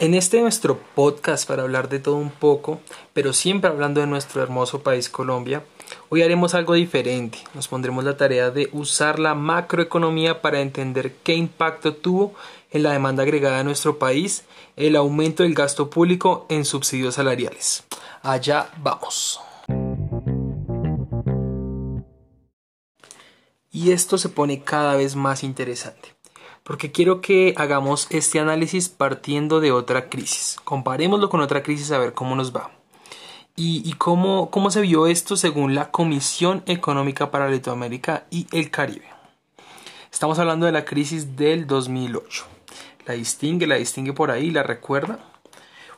En este nuestro podcast para hablar de todo un poco, pero siempre hablando de nuestro hermoso país Colombia, hoy haremos algo diferente. Nos pondremos la tarea de usar la macroeconomía para entender qué impacto tuvo en la demanda agregada de nuestro país el aumento del gasto público en subsidios salariales. Allá vamos. Y esto se pone cada vez más interesante porque quiero que hagamos este análisis partiendo de otra crisis. Comparémoslo con otra crisis a ver cómo nos va. Y, cómo, cómo se vio esto según la Comisión Económica para Latinoamérica y el Caribe. Estamos hablando de la crisis del 2008. La distingue, la distingue por ahí, la recuerda.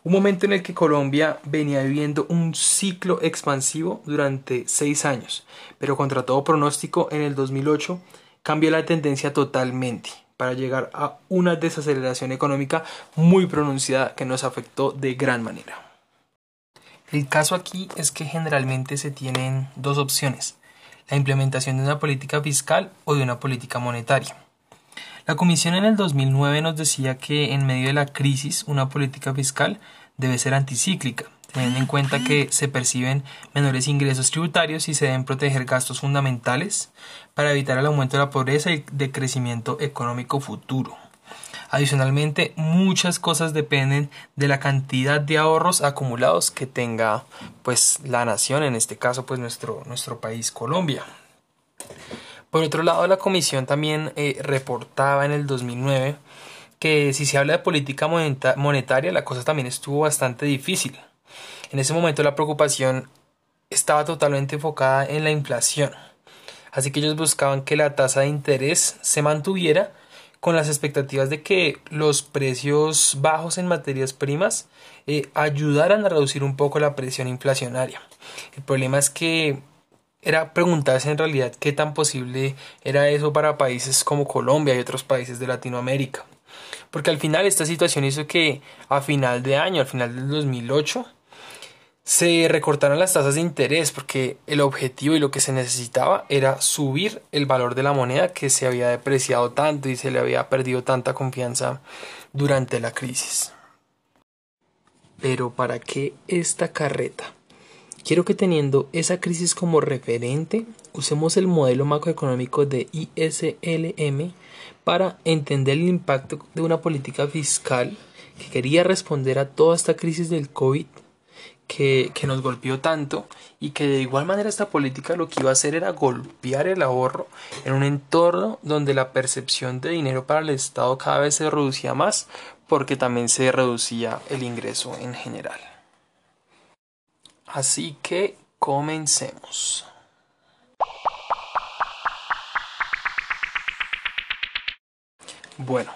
Un momento en el que Colombia venía viviendo un ciclo expansivo durante seis años, pero contra todo pronóstico en el 2008 cambió la tendencia totalmente para llegar a una desaceleración económica muy pronunciada que nos afectó de gran manera. El caso aquí es que generalmente se tienen dos opciones, la implementación de una política fiscal o de una política monetaria. La Comisión en el 2009 nos decía que en medio de la crisis una política fiscal debe ser anticíclica, teniendo en cuenta que se perciben menores ingresos tributarios y se deben proteger gastos fundamentales para evitar el aumento de la pobreza y de crecimiento económico futuro. Adicionalmente, muchas cosas dependen de la cantidad de ahorros acumulados que tenga pues la nación, en este caso pues nuestro, nuestro país Colombia. Por otro lado, la comisión también eh, reportaba en el 2009 que si se habla de política monetaria la cosa también estuvo bastante difícil. En ese momento la preocupación estaba totalmente enfocada en la inflación. Así que ellos buscaban que la tasa de interés se mantuviera con las expectativas de que los precios bajos en materias primas eh, ayudaran a reducir un poco la presión inflacionaria. El problema es que era preguntarse en realidad qué tan posible era eso para países como Colombia y otros países de Latinoamérica. Porque al final esta situación hizo que a final de año, al final del 2008, se recortaron las tasas de interés porque el objetivo y lo que se necesitaba era subir el valor de la moneda que se había depreciado tanto y se le había perdido tanta confianza durante la crisis. Pero ¿para qué esta carreta? Quiero que teniendo esa crisis como referente, usemos el modelo macroeconómico de ISLM para entender el impacto de una política fiscal que quería responder a toda esta crisis del COVID que, nos golpeó tanto y que de igual manera esta política lo que iba a hacer era golpear el ahorro en un entorno donde la percepción de dinero para el Estado cada vez se reducía más porque también se reducía el ingreso en general. Así que comencemos. Bueno,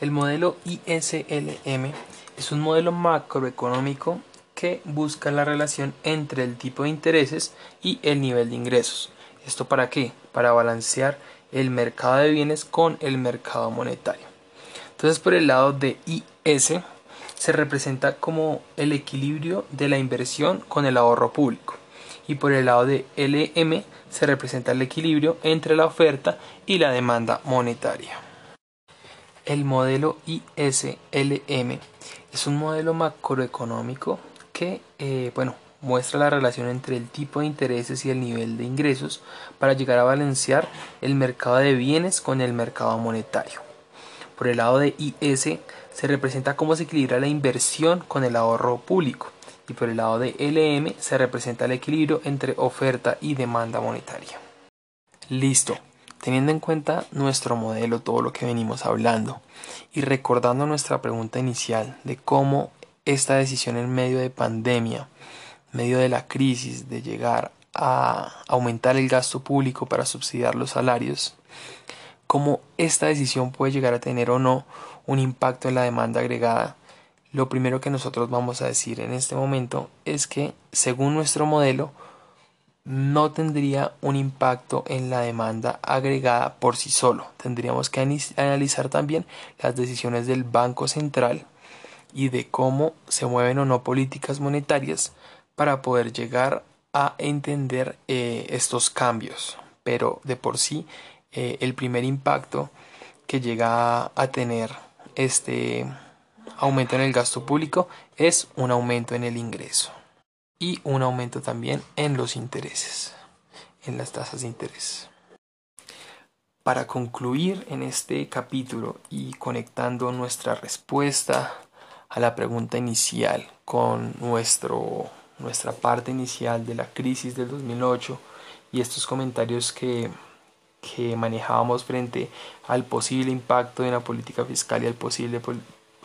el modelo ISLM es un modelo macroeconómico que busca la relación entre el tipo de intereses y el nivel de ingresos. ¿Esto para qué? Para balancear el mercado de bienes con el mercado monetario. Entonces por el lado de IS se representa como el equilibrio de la inversión con el ahorro público y por el lado de LM se representa el equilibrio entre la oferta y la demanda monetaria. El modelo ISLM es un modelo macroeconómico que eh, bueno, muestra la relación entre el tipo de intereses y el nivel de ingresos para llegar a balancear el mercado de bienes con el mercado monetario. Por el lado de IS se representa cómo se equilibra la inversión con el ahorro público y por el lado de LM se representa el equilibrio entre oferta y demanda monetaria. Listo. Teniendo en cuenta nuestro modelo, todo lo que venimos hablando y recordando nuestra pregunta inicial de cómo esta decisión en medio de pandemia, en medio de la crisis, de llegar a aumentar el gasto público para subsidiar los salarios, cómo esta decisión puede llegar a tener o no un impacto en la demanda agregada, lo primero que nosotros vamos a decir en este momento es que, según nuestro modelo, no tendría un impacto en la demanda agregada por sí solo. Tendríamos que analizar también las decisiones del Banco Central y de cómo se mueven o no políticas monetarias para poder llegar a entender eh, estos cambios. Pero de por sí, eh, el primer impacto que llega a tener este aumento en el gasto público es un aumento en el ingreso y un aumento también en los intereses, en las tasas de interés. Para concluir en este capítulo y conectando nuestra respuesta a la pregunta inicial con nuestro, nuestra parte inicial de la crisis del 2008 y estos comentarios que, que manejábamos frente al posible impacto de una política fiscal y al posible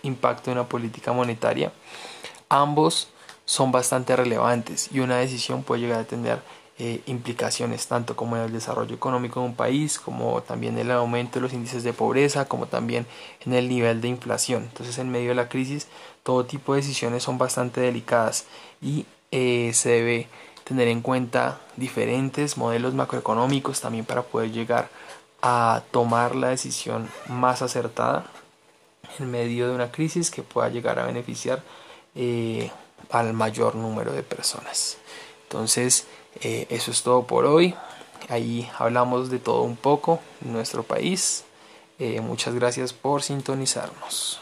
impacto de una política monetaria, ambos son bastante relevantes y una decisión puede llegar a tener eh, implicaciones tanto como en el desarrollo económico de un país, como también el aumento de los índices de pobreza, como también en el nivel de inflación. Entonces en medio de la crisis todo tipo de decisiones son bastante delicadas y eh, se debe tener en cuenta diferentes modelos macroeconómicos también para poder llegar a tomar la decisión más acertada en medio de una crisis que pueda llegar a beneficiar eh, al mayor número de personas. Entonces, eh, eso es todo por hoy. Ahí hablamos de todo un poco nuestro país. Eh, muchas gracias por sintonizarnos.